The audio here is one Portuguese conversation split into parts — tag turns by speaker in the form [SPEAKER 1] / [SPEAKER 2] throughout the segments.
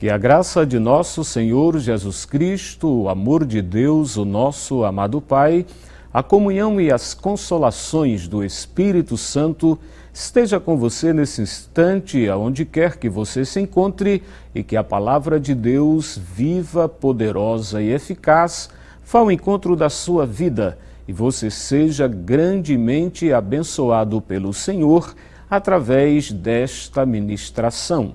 [SPEAKER 1] Que a graça de nosso Senhor Jesus Cristo, o amor de Deus, o nosso amado Pai, a comunhão e as consolações do Espírito Santo esteja com você nesse instante, aonde quer que você se encontre, e que a palavra de Deus, viva, poderosa e eficaz, vá ao encontro da sua vida e você seja grandemente abençoado pelo Senhor através desta ministração.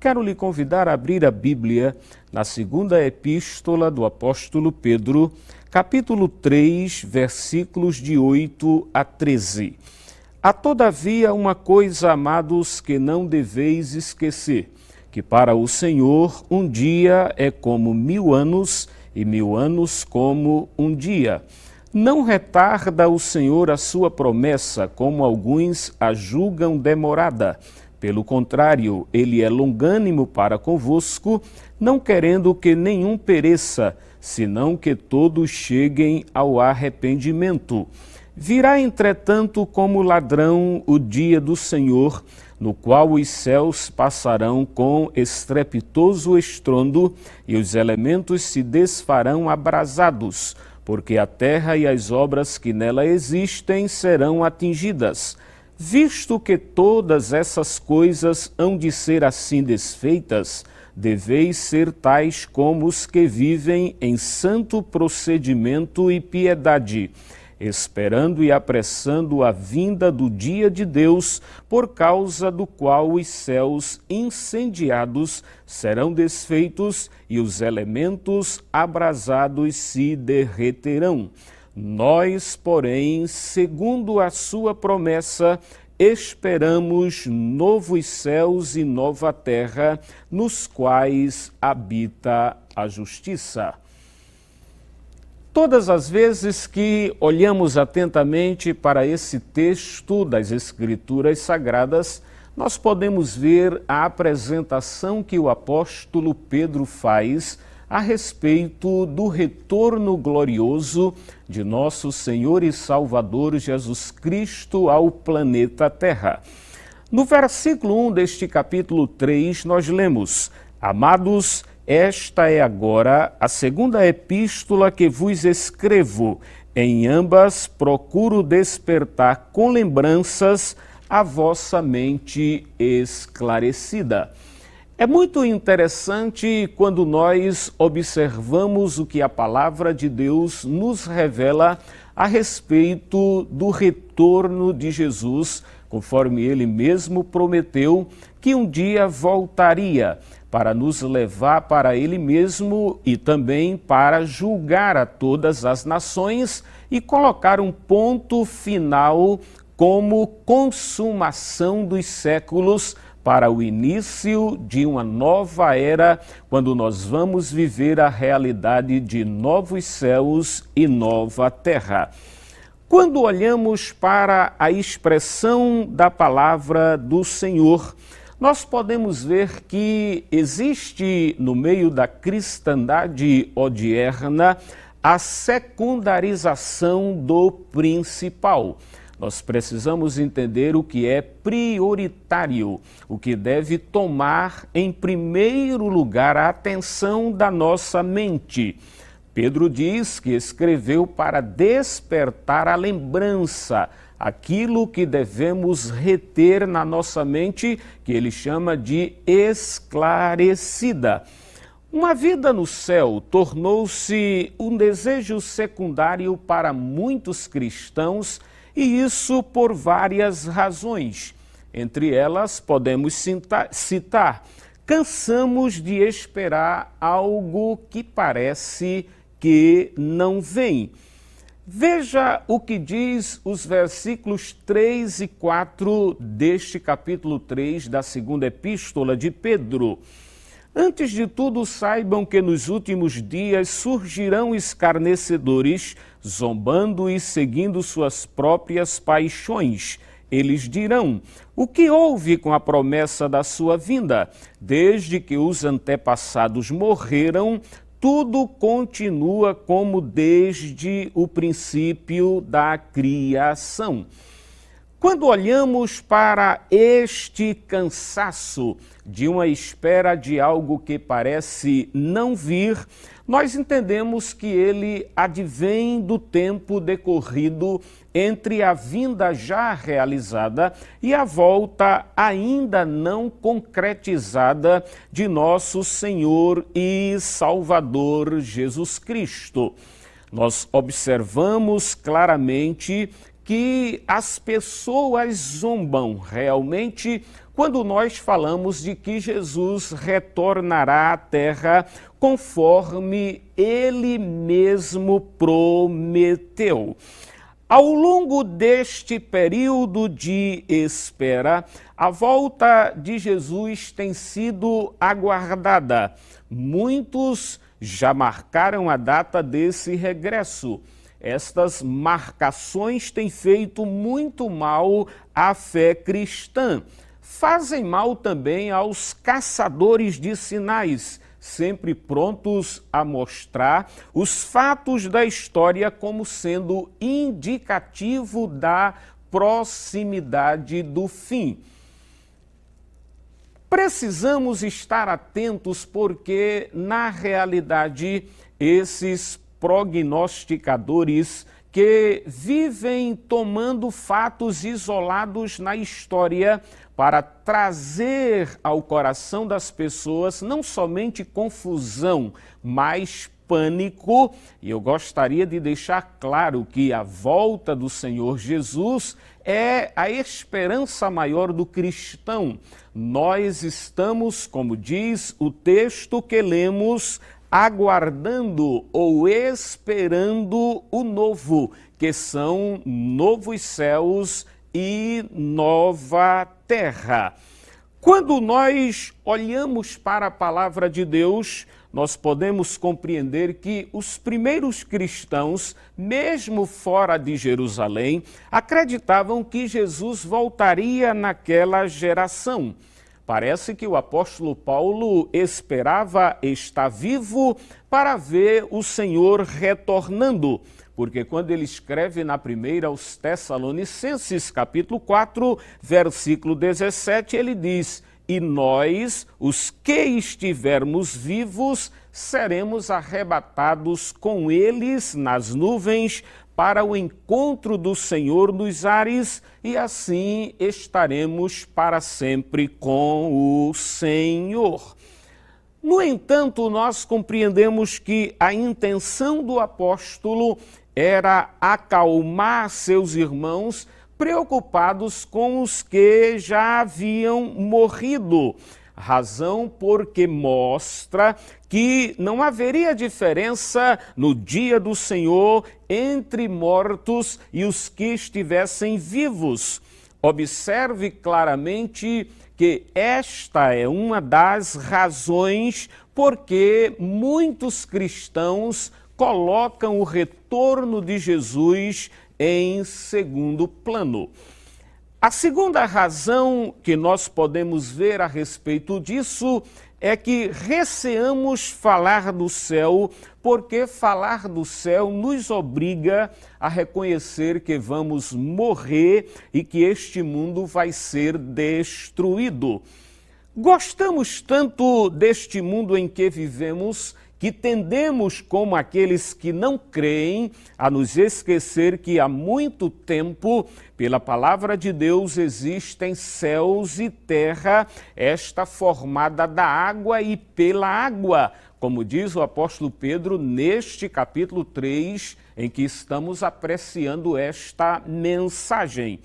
[SPEAKER 1] Quero lhe convidar a abrir a Bíblia na segunda epístola do apóstolo Pedro, capítulo 3, versículos de 8 a 13. Há todavia uma coisa, amados, que não deveis esquecer: que para o Senhor um dia é como mil anos, e mil anos como um dia. Não retarda o Senhor a sua promessa, como alguns a julgam demorada pelo contrário, ele é longânimo para convosco, não querendo que nenhum pereça, senão que todos cheguem ao arrependimento. Virá, entretanto, como ladrão o dia do Senhor, no qual os céus passarão com estrepitoso estrondo e os elementos se desfarão abrasados, porque a terra e as obras que nela existem serão atingidas. Visto que todas essas coisas hão de ser assim desfeitas, deveis ser tais como os que vivem em santo procedimento e piedade, esperando e apressando a vinda do dia de Deus, por causa do qual os céus incendiados serão desfeitos e os elementos abrasados se derreterão. Nós, porém, segundo a sua promessa, esperamos novos céus e nova terra, nos quais habita a justiça. Todas as vezes que olhamos atentamente para esse texto das Escrituras Sagradas, nós podemos ver a apresentação que o apóstolo Pedro faz a respeito do retorno glorioso de nosso Senhor e Salvador Jesus Cristo ao planeta Terra. No versículo 1 deste capítulo 3, nós lemos: Amados, esta é agora a segunda epístola que vos escrevo. Em ambas procuro despertar com lembranças a vossa mente esclarecida. É muito interessante quando nós observamos o que a palavra de Deus nos revela a respeito do retorno de Jesus, conforme ele mesmo prometeu que um dia voltaria para nos levar para ele mesmo e também para julgar a todas as nações e colocar um ponto final como consumação dos séculos para o início de uma nova era, quando nós vamos viver a realidade de novos céus e nova terra. Quando olhamos para a expressão da palavra do Senhor, nós podemos ver que existe no meio da cristandade odierna a secundarização do principal. Nós precisamos entender o que é prioritário, o que deve tomar em primeiro lugar a atenção da nossa mente. Pedro diz que escreveu para despertar a lembrança, aquilo que devemos reter na nossa mente, que ele chama de esclarecida. Uma vida no céu tornou-se um desejo secundário para muitos cristãos e isso por várias razões. Entre elas, podemos citar: cansamos de esperar algo que parece que não vem. Veja o que diz os versículos 3 e 4 deste capítulo 3 da segunda epístola de Pedro. Antes de tudo, saibam que nos últimos dias surgirão escarnecedores, zombando e seguindo suas próprias paixões. Eles dirão: O que houve com a promessa da sua vinda? Desde que os antepassados morreram, tudo continua como desde o princípio da criação. Quando olhamos para este cansaço de uma espera de algo que parece não vir, nós entendemos que ele advém do tempo decorrido entre a vinda já realizada e a volta ainda não concretizada de nosso Senhor e Salvador Jesus Cristo. Nós observamos claramente que as pessoas zombam realmente quando nós falamos de que Jesus retornará à terra conforme ele mesmo prometeu. Ao longo deste período de espera, a volta de Jesus tem sido aguardada. Muitos já marcaram a data desse regresso. Estas marcações têm feito muito mal à fé cristã. Fazem mal também aos caçadores de sinais, sempre prontos a mostrar os fatos da história como sendo indicativo da proximidade do fim. Precisamos estar atentos porque, na realidade, esses prognosticadores que vivem tomando fatos isolados na história para trazer ao coração das pessoas não somente confusão, mas pânico. E eu gostaria de deixar claro que a volta do Senhor Jesus é a esperança maior do cristão. Nós estamos, como diz o texto que lemos, aguardando ou esperando o novo, que são novos céus e nova terra. Quando nós olhamos para a palavra de Deus, nós podemos compreender que os primeiros cristãos, mesmo fora de Jerusalém, acreditavam que Jesus voltaria naquela geração. Parece que o apóstolo Paulo esperava estar vivo para ver o Senhor retornando, porque quando ele escreve na primeira aos Tessalonicenses, capítulo 4, versículo 17, ele diz: E nós, os que estivermos vivos, seremos arrebatados com eles nas nuvens para o encontro do Senhor nos ares e assim estaremos para sempre com o Senhor. No entanto, nós compreendemos que a intenção do apóstolo era acalmar seus irmãos preocupados com os que já haviam morrido razão porque mostra que não haveria diferença no dia do Senhor entre mortos e os que estivessem vivos. Observe claramente que esta é uma das razões porque muitos cristãos colocam o retorno de Jesus em segundo plano. A segunda razão que nós podemos ver a respeito disso é que receamos falar do céu, porque falar do céu nos obriga a reconhecer que vamos morrer e que este mundo vai ser destruído. Gostamos tanto deste mundo em que vivemos que tendemos, como aqueles que não creem, a nos esquecer que há muito tempo, pela palavra de Deus, existem céus e terra, esta formada da água e pela água, como diz o apóstolo Pedro neste capítulo 3, em que estamos apreciando esta mensagem.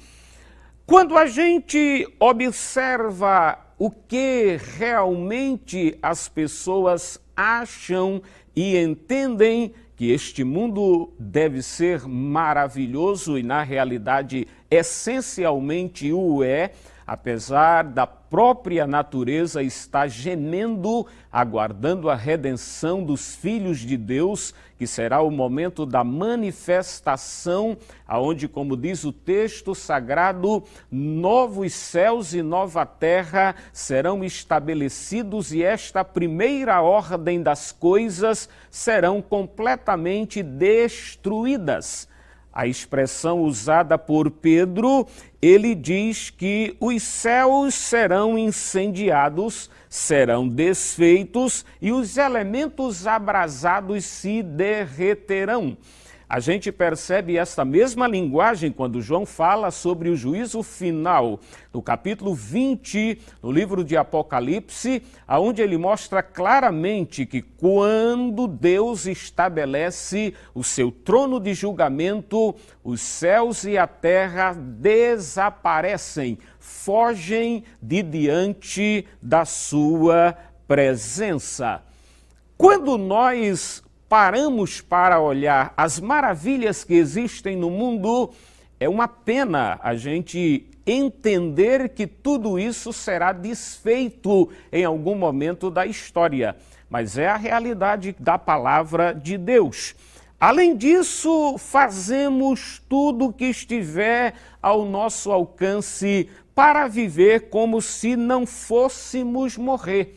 [SPEAKER 1] Quando a gente observa o que realmente as pessoas acham e entendem que este mundo deve ser maravilhoso e, na realidade, essencialmente o é, apesar da própria natureza estar gemendo, aguardando a redenção dos filhos de Deus, que será o momento da manifestação, aonde, como diz o texto sagrado, novos céus e nova terra serão estabelecidos e esta primeira ordem das coisas serão completamente destruídas. A expressão usada por Pedro, ele diz que os céus serão incendiados, serão desfeitos e os elementos abrasados se derreterão. A gente percebe esta mesma linguagem quando João fala sobre o juízo final, no capítulo 20, no livro de Apocalipse, aonde ele mostra claramente que quando Deus estabelece o seu trono de julgamento, os céus e a terra desaparecem, fogem de diante da sua presença. Quando nós paramos para olhar as maravilhas que existem no mundo, é uma pena a gente entender que tudo isso será desfeito em algum momento da história, mas é a realidade da palavra de Deus. Além disso, fazemos tudo o que estiver ao nosso alcance para viver como se não fôssemos morrer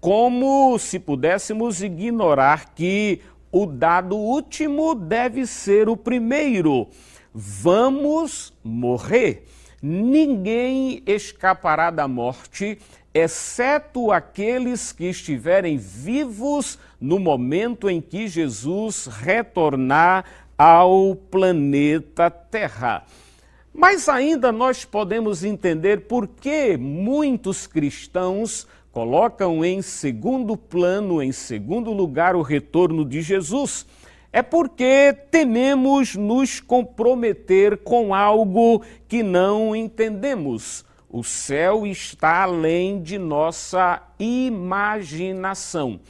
[SPEAKER 1] como se pudéssemos ignorar que o dado último deve ser o primeiro. Vamos morrer. Ninguém escapará da morte, exceto aqueles que estiverem vivos no momento em que Jesus retornar ao planeta Terra. Mas ainda nós podemos entender por que muitos cristãos colocam em segundo plano, em segundo lugar, o retorno de Jesus, é porque tememos nos comprometer com algo que não entendemos. O céu está além de nossa imaginação.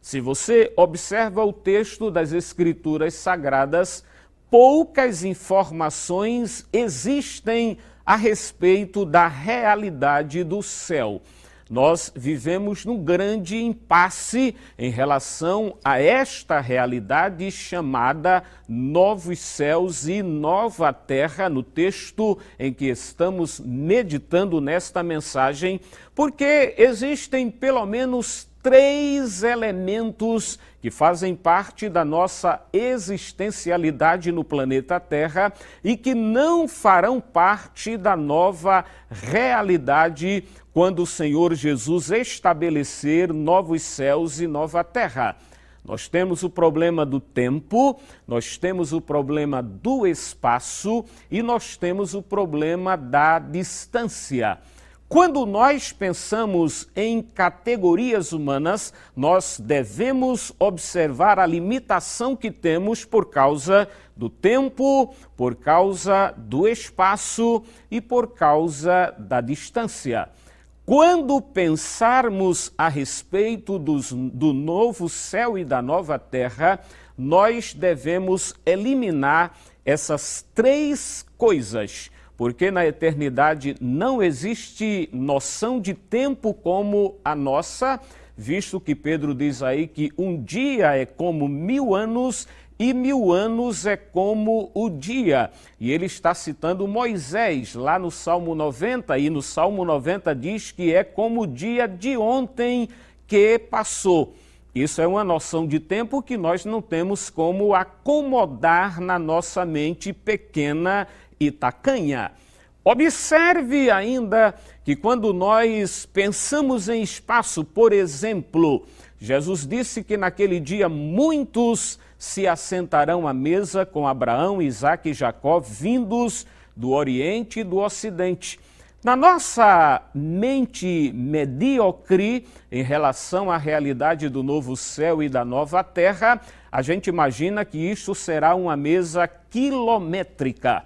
[SPEAKER 1] Se você observa o texto das Escrituras Sagradas, poucas informações existem a respeito da realidade do céu nós vivemos num grande impasse em relação a esta realidade chamada novos céus e nova terra, no texto em que estamos meditando nesta mensagem, porque existem pelo menos três elementos que fazem parte da nossa existencialidade no planeta Terra e que não farão parte da nova realidade quando o Senhor Jesus estabelecer novos céus e nova terra. Nós temos o problema do tempo, nós temos o problema do espaço e nós temos o problema da distância. Quando nós pensamos em categorias humanas, nós devemos observar a limitação que temos por causa do tempo, por causa do espaço e por causa da distância. Quando pensarmos a respeito dos, do novo céu e da nova terra, nós devemos eliminar essas três coisas, porque na eternidade não existe noção de tempo como a nossa, visto que Pedro diz aí que um dia é como mil anos e mil anos é como o dia. E ele está citando Moisés lá no Salmo 90, e no Salmo 90 diz que é como o dia de ontem que passou. Isso é uma noção de tempo que nós não temos como acomodar na nossa mente pequena e tacanha. Observe ainda que quando nós pensamos em espaço, por exemplo, Jesus disse que naquele dia muitos se assentarão à mesa com Abraão, Isaac e Jacó, vindos do Oriente e do Ocidente. Na nossa mente medíocre em relação à realidade do novo céu e da nova terra, a gente imagina que isso será uma mesa quilométrica.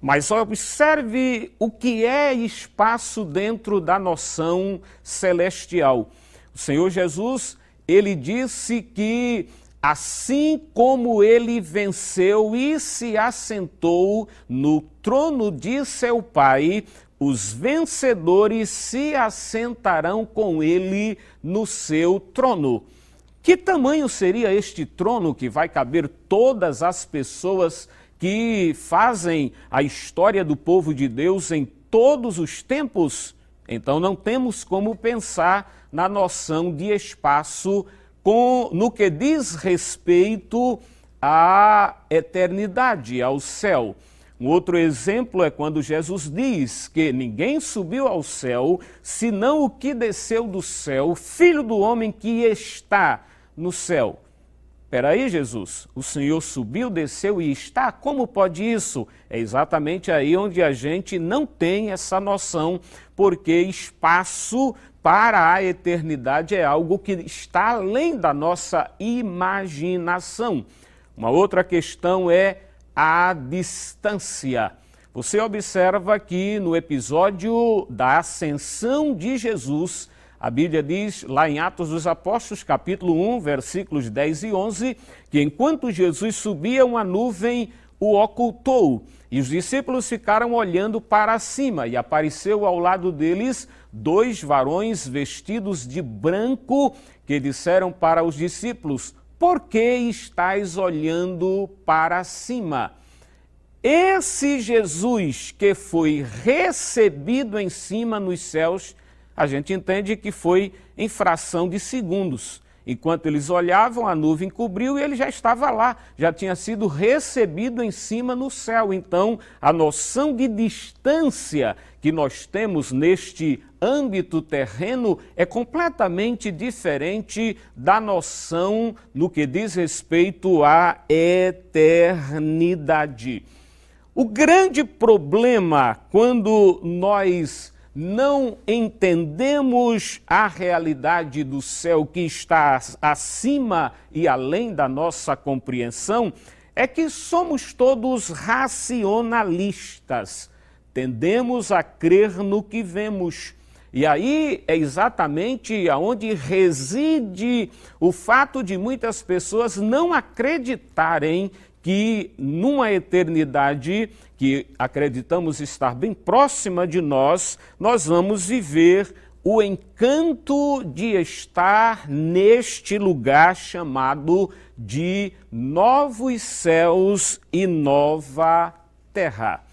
[SPEAKER 1] Mas observe o que é espaço dentro da noção celestial. O Senhor Jesus ele disse que assim como ele venceu e se assentou no trono de seu Pai, os vencedores se assentarão com ele no seu trono. Que tamanho seria este trono que vai caber todas as pessoas que fazem a história do povo de Deus em todos os tempos? Então não temos como pensar na noção de espaço com, no que diz respeito à eternidade, ao céu. Um outro exemplo é quando Jesus diz que ninguém subiu ao céu, senão o que desceu do céu, filho do homem que está no céu. Peraí, Jesus, o Senhor subiu, desceu e está? Como pode isso? É exatamente aí onde a gente não tem essa noção, porque espaço para a eternidade é algo que está além da nossa imaginação. Uma outra questão é a distância. Você observa que no episódio da ascensão de Jesus, a Bíblia diz lá em Atos dos Apóstolos, capítulo 1, versículos 10 e 11, que enquanto Jesus subia, uma nuvem o ocultou e os discípulos ficaram olhando para cima e apareceu ao lado deles dois varões vestidos de branco que disseram para os discípulos: Por que estáis olhando para cima? Esse Jesus que foi recebido em cima nos céus a gente entende que foi em fração de segundos. Enquanto eles olhavam, a nuvem cobriu e ele já estava lá, já tinha sido recebido em cima no céu. Então, a noção de distância que nós temos neste âmbito terreno é completamente diferente da noção no que diz respeito à eternidade. O grande problema quando nós não entendemos a realidade do céu que está acima e além da nossa compreensão, é que somos todos racionalistas. Tendemos a crer no que vemos. E aí é exatamente aonde reside o fato de muitas pessoas não acreditarem que numa eternidade que acreditamos estar bem próxima de nós, nós vamos viver o encanto de estar neste lugar chamado de novos céus e nova terra.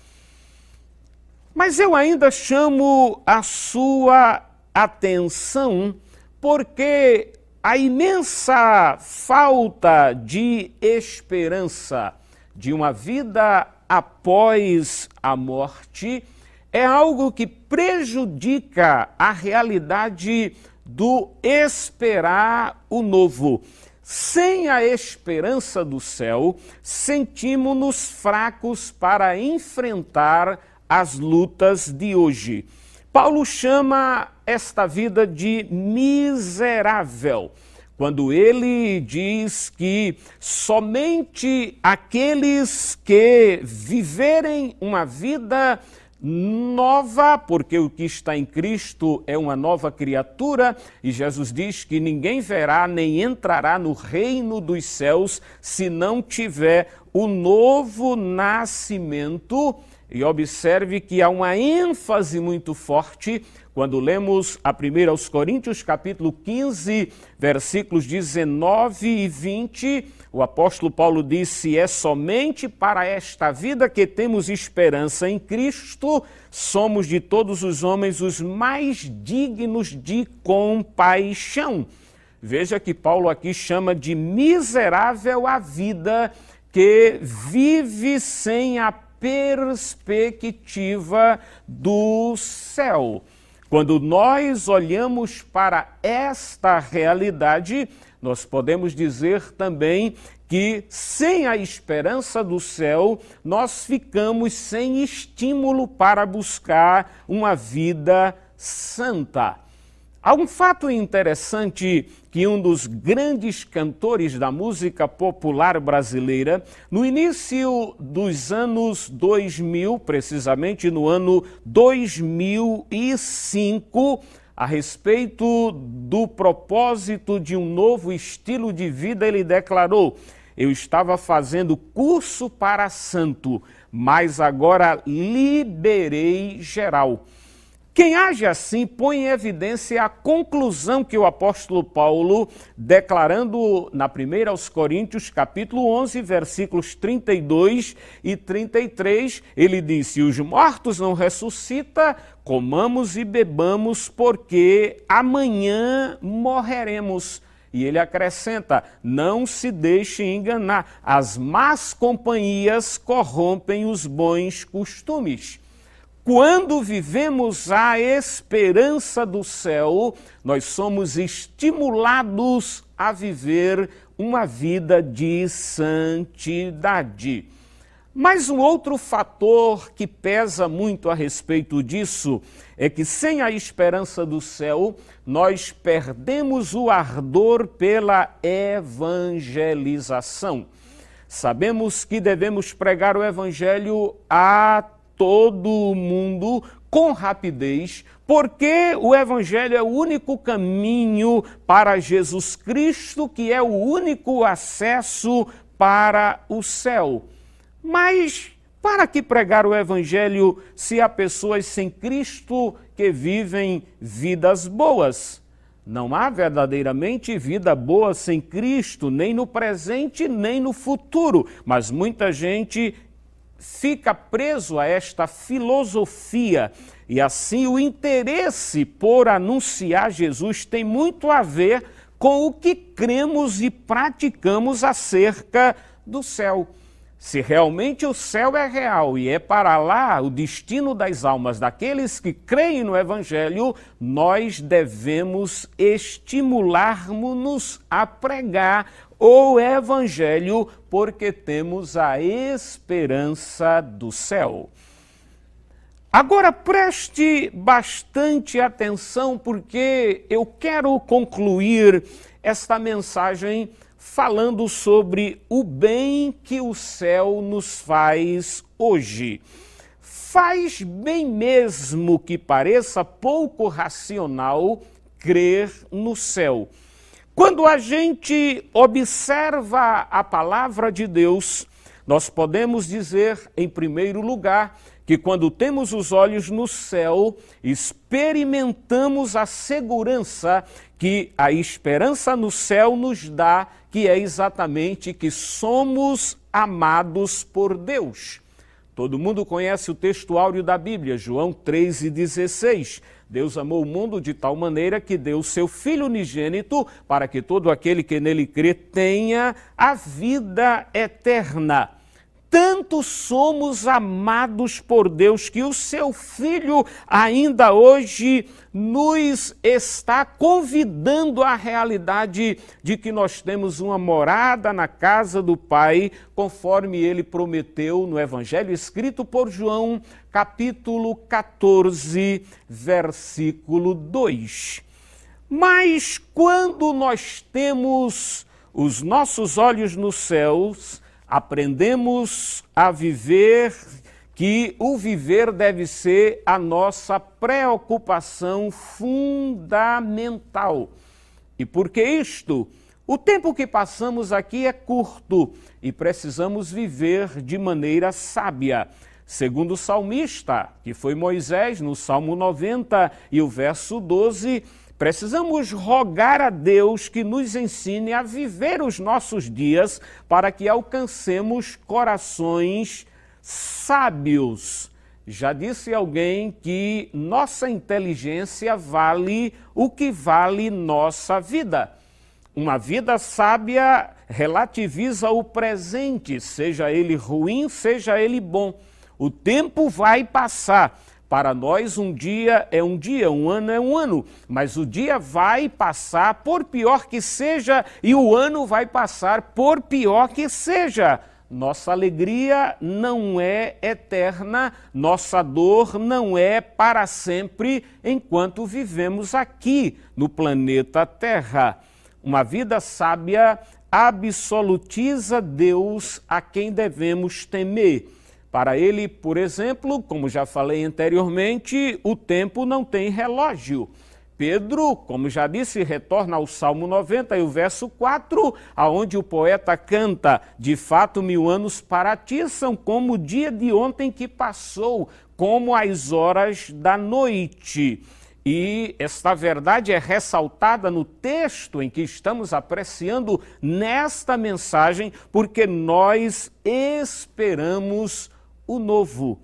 [SPEAKER 1] Mas eu ainda chamo a sua atenção porque a imensa falta de esperança de uma vida após a morte é algo que prejudica a realidade do esperar o novo. Sem a esperança do céu, sentimos-nos fracos para enfrentar as lutas de hoje. Paulo chama esta vida de miserável, quando ele diz que somente aqueles que viverem uma vida nova, porque o que está em Cristo é uma nova criatura, e Jesus diz que ninguém verá nem entrará no reino dos céus se não tiver o novo nascimento. E observe que há uma ênfase muito forte quando lemos a 1 aos Coríntios, capítulo 15, versículos 19 e 20, o apóstolo Paulo disse: É somente para esta vida que temos esperança em Cristo, somos de todos os homens os mais dignos de compaixão. Veja que Paulo aqui chama de miserável a vida que vive sem a perspectiva do céu. Quando nós olhamos para esta realidade, nós podemos dizer também que sem a esperança do céu, nós ficamos sem estímulo para buscar uma vida santa. Há um fato interessante que um dos grandes cantores da música popular brasileira, no início dos anos 2000, precisamente no ano 2005, a respeito do propósito de um novo estilo de vida, ele declarou: Eu estava fazendo curso para santo, mas agora liberei geral. Quem age assim põe em evidência a conclusão que o apóstolo Paulo, declarando na primeira aos Coríntios, capítulo 11, versículos 32 e 33, ele disse: Os mortos não ressuscita, comamos e bebamos, porque amanhã morreremos. E ele acrescenta: não se deixe enganar, as más companhias corrompem os bons costumes. Quando vivemos a esperança do céu, nós somos estimulados a viver uma vida de santidade. Mas um outro fator que pesa muito a respeito disso é que sem a esperança do céu, nós perdemos o ardor pela evangelização. Sabemos que devemos pregar o evangelho a todo mundo com rapidez, porque o Evangelho é o único caminho para Jesus Cristo, que é o único acesso para o céu. Mas para que pregar o Evangelho se há pessoas sem Cristo que vivem vidas boas? Não há verdadeiramente vida boa sem Cristo, nem no presente, nem no futuro. Mas muita gente fica preso a esta filosofia e assim o interesse por anunciar Jesus tem muito a ver com o que cremos e praticamos acerca do céu. Se realmente o céu é real e é para lá o destino das almas daqueles que creem no Evangelho, nós devemos estimular-nos a pregar o Evangelho, porque temos a esperança do céu. Agora preste bastante atenção, porque eu quero concluir esta mensagem falando sobre o bem que o céu nos faz hoje. Faz bem mesmo que pareça pouco racional crer no céu. Quando a gente observa a palavra de Deus, nós podemos dizer, em primeiro lugar, que quando temos os olhos no céu, experimentamos a segurança que a esperança no céu nos dá, que é exatamente que somos amados por Deus. Todo mundo conhece o texto áureo da Bíblia, João 3,16. Deus amou o mundo de tal maneira que deu o seu Filho unigênito para que todo aquele que nele crê tenha a vida eterna tanto somos amados por Deus que o seu Filho ainda hoje nos está convidando à realidade de que nós temos uma morada na casa do Pai, conforme ele prometeu no Evangelho escrito por João, capítulo 14, versículo 2. Mas quando nós temos os nossos olhos nos céus, aprendemos a viver que o viver deve ser a nossa preocupação fundamental. E por que isto? O tempo que passamos aqui é curto e precisamos viver de maneira sábia. Segundo o salmista, que foi Moisés, no Salmo 90 e o verso 12, Precisamos rogar a Deus que nos ensine a viver os nossos dias para que alcancemos corações sábios. Já disse alguém que nossa inteligência vale o que vale nossa vida. Uma vida sábia relativiza o presente, seja ele ruim, seja ele bom. O tempo vai passar para nós, um dia é um dia, um ano é um ano, mas o dia vai passar, por pior que seja, e o ano vai passar, por pior que seja. Nossa alegria não é eterna, nossa dor não é para sempre enquanto vivemos aqui no planeta Terra. Uma vida sábia absolutiza Deus a quem devemos temer para ele, por exemplo, como já falei anteriormente, o tempo não tem relógio. Pedro, como já disse, retorna ao Salmo 90 e o verso 4, aonde o poeta canta: De fato, mil anos para ti são como o dia de ontem que passou, como as horas da noite. E esta verdade é ressaltada no texto em que estamos apreciando nesta mensagem, porque nós esperamos o novo.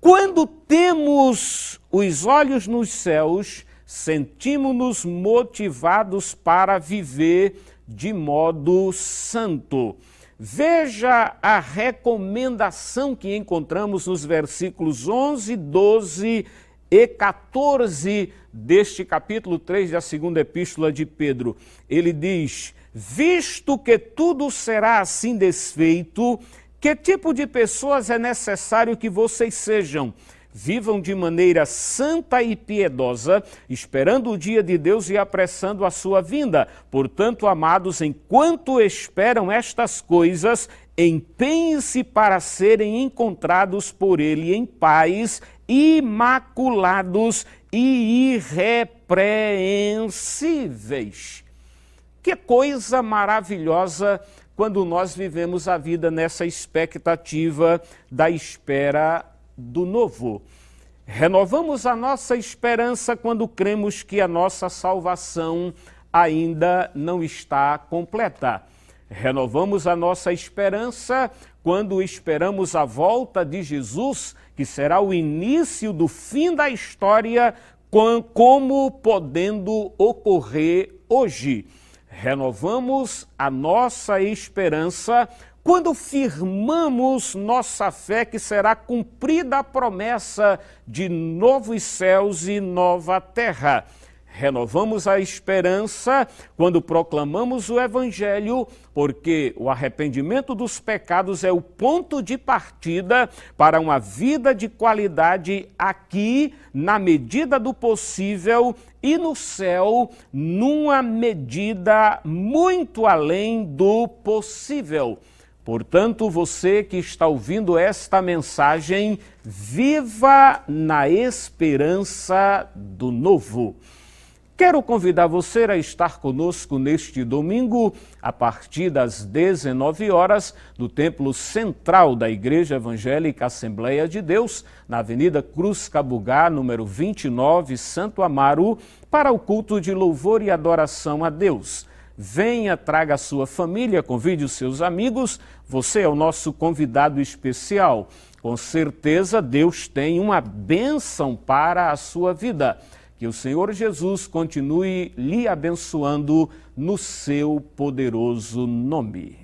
[SPEAKER 1] Quando temos os olhos nos céus, sentimos-nos motivados para viver de modo santo. Veja a recomendação que encontramos nos versículos 11, 12 e 14 deste capítulo 3 da segunda epístola de Pedro. Ele diz: Visto que tudo será assim desfeito, que tipo de pessoas é necessário que vocês sejam? Vivam de maneira santa e piedosa, esperando o dia de Deus e apressando a sua vinda. Portanto, amados, enquanto esperam estas coisas, empenhem-se para serem encontrados por Ele em paz, imaculados e irrepreensíveis. Que coisa maravilhosa quando nós vivemos a vida nessa expectativa da espera do novo. Renovamos a nossa esperança quando cremos que a nossa salvação ainda não está completa. Renovamos a nossa esperança quando esperamos a volta de Jesus, que será o início do fim da história, como podendo ocorrer hoje. Renovamos a nossa esperança quando firmamos nossa fé que será cumprida a promessa de novos céus e nova terra. Renovamos a esperança quando proclamamos o Evangelho, porque o arrependimento dos pecados é o ponto de partida para uma vida de qualidade aqui, na medida do possível, e no céu, numa medida muito além do possível. Portanto, você que está ouvindo esta mensagem, viva na esperança do novo. Quero convidar você a estar conosco neste domingo, a partir das 19 horas, no Templo Central da Igreja Evangélica Assembleia de Deus, na Avenida Cruz Cabugá, número 29, Santo Amaro, para o culto de louvor e adoração a Deus. Venha, traga a sua família, convide os seus amigos. Você é o nosso convidado especial. Com certeza, Deus tem uma bênção para a sua vida. Que o Senhor Jesus continue lhe abençoando no seu poderoso nome.